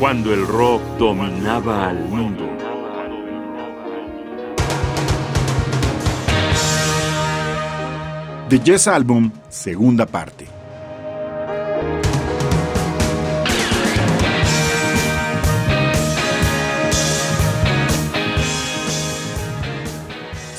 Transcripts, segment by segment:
cuando el rock dominaba al mundo. The Yes Album, segunda parte.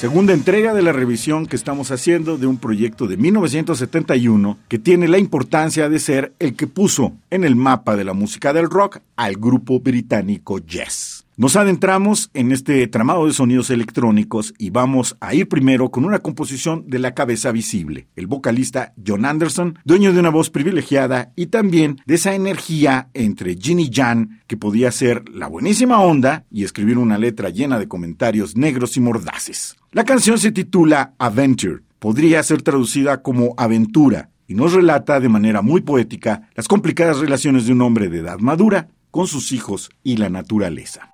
Segunda entrega de la revisión que estamos haciendo de un proyecto de 1971 que tiene la importancia de ser el que puso en el mapa de la música del rock al grupo británico Yes. Nos adentramos en este tramado de sonidos electrónicos y vamos a ir primero con una composición de la cabeza visible, el vocalista John Anderson, dueño de una voz privilegiada y también de esa energía entre Ginny Jan, que podía ser la buenísima onda y escribir una letra llena de comentarios negros y mordaces. La canción se titula Adventure, podría ser traducida como aventura, y nos relata de manera muy poética las complicadas relaciones de un hombre de edad madura con sus hijos y la naturaleza.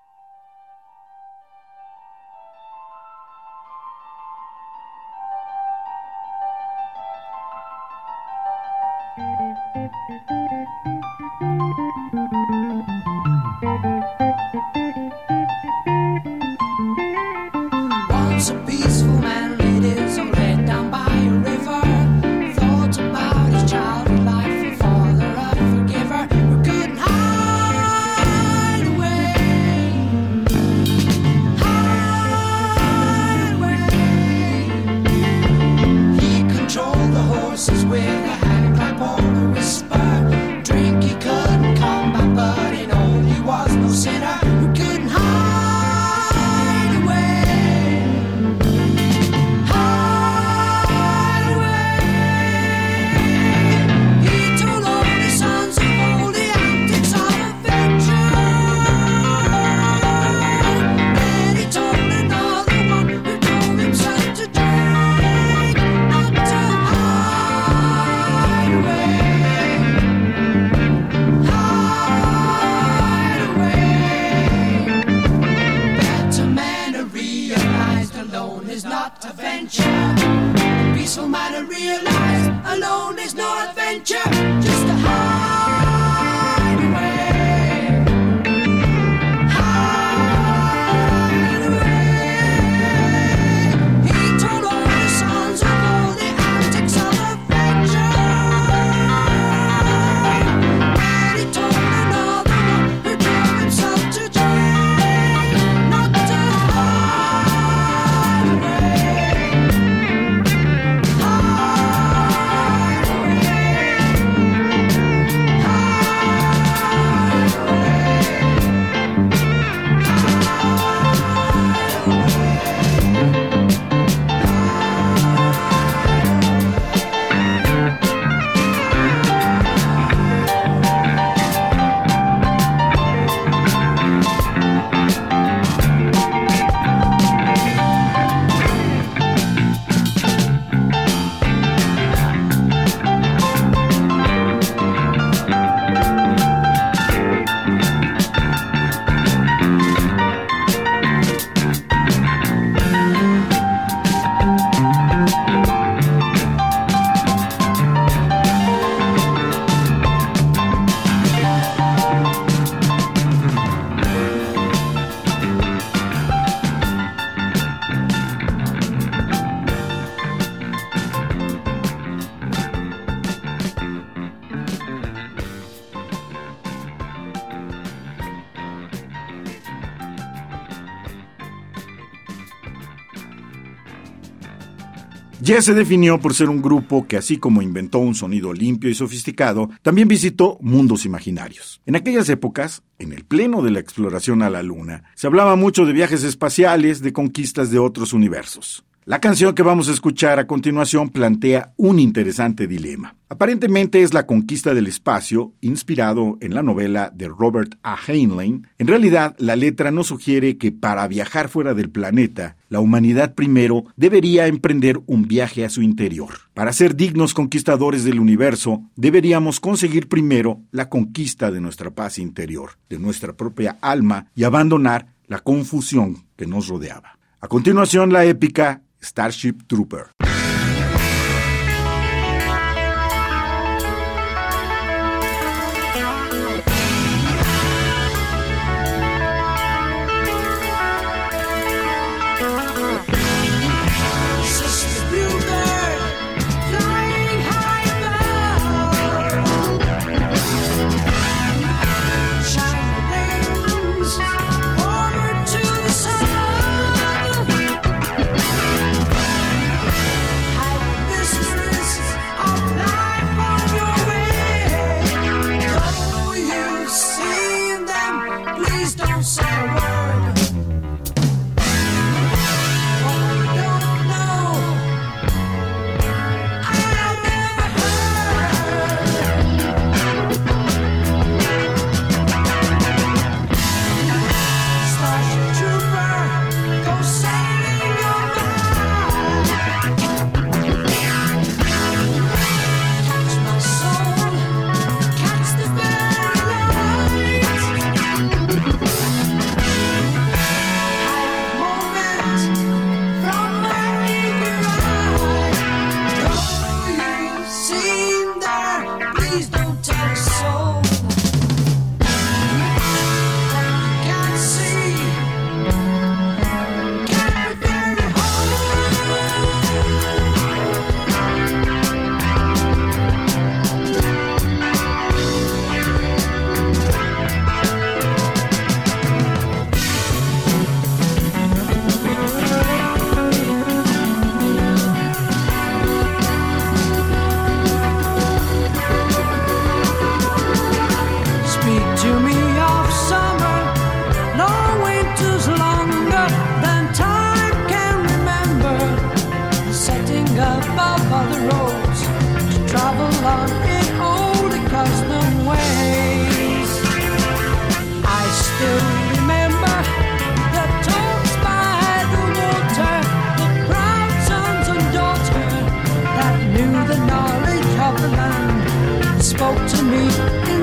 Yes se definió por ser un grupo que así como inventó un sonido limpio y sofisticado, también visitó mundos imaginarios. En aquellas épocas, en el pleno de la exploración a la Luna, se hablaba mucho de viajes espaciales, de conquistas de otros universos. La canción que vamos a escuchar a continuación plantea un interesante dilema. Aparentemente es la conquista del espacio, inspirado en la novela de Robert A. Heinlein. En realidad, la letra nos sugiere que para viajar fuera del planeta, la humanidad primero debería emprender un viaje a su interior. Para ser dignos conquistadores del universo, deberíamos conseguir primero la conquista de nuestra paz interior, de nuestra propia alma y abandonar la confusión que nos rodeaba. A continuación, la épica Starship Trooper.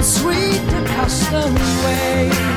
sweet accustomed way.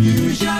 Fusion.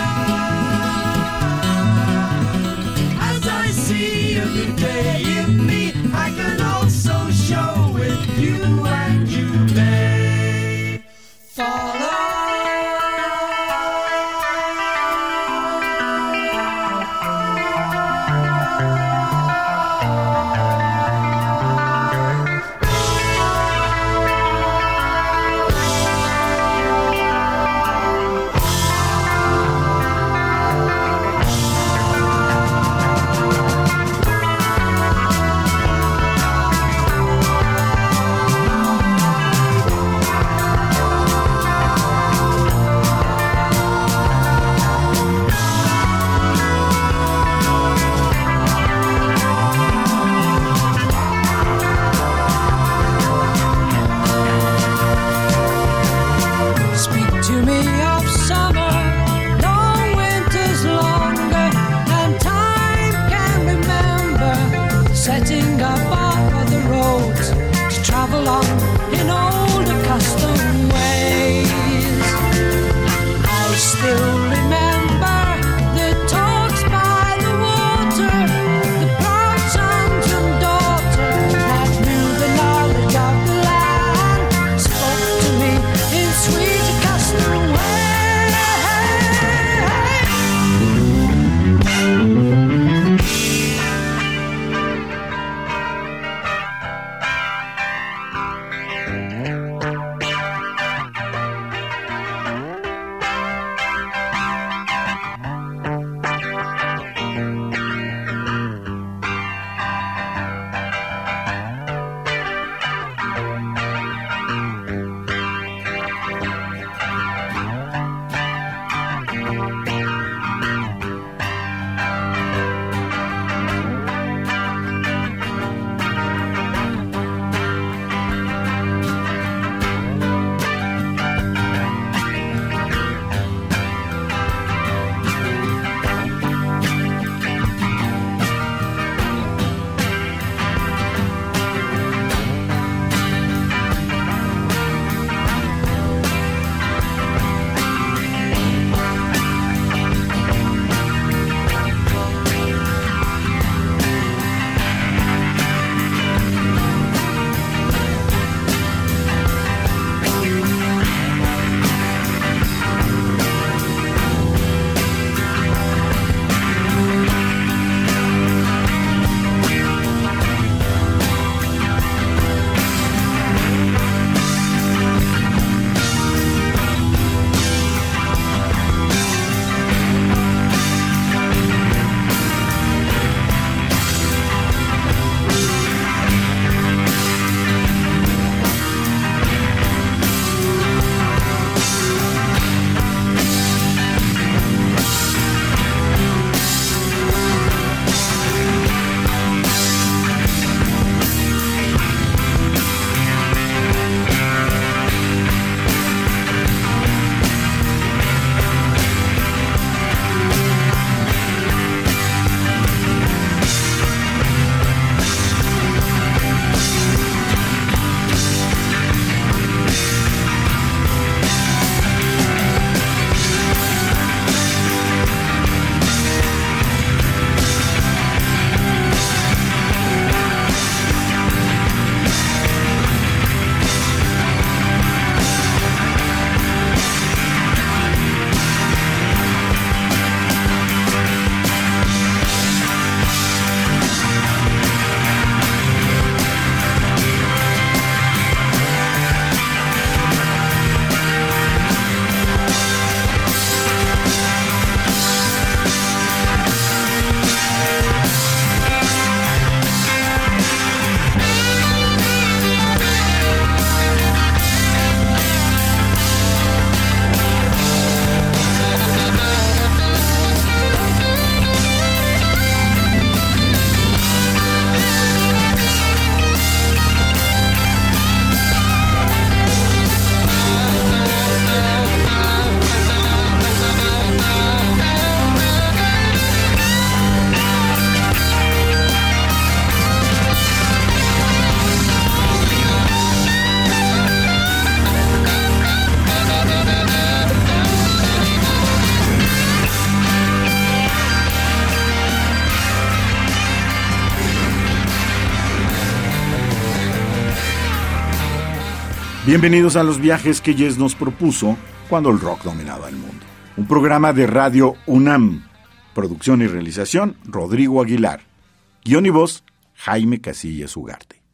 Bienvenidos a los viajes que Yes nos propuso cuando el rock dominaba el mundo. Un programa de radio UNAM. Producción y realización, Rodrigo Aguilar. Guión y voz, Jaime Casillas Ugarte.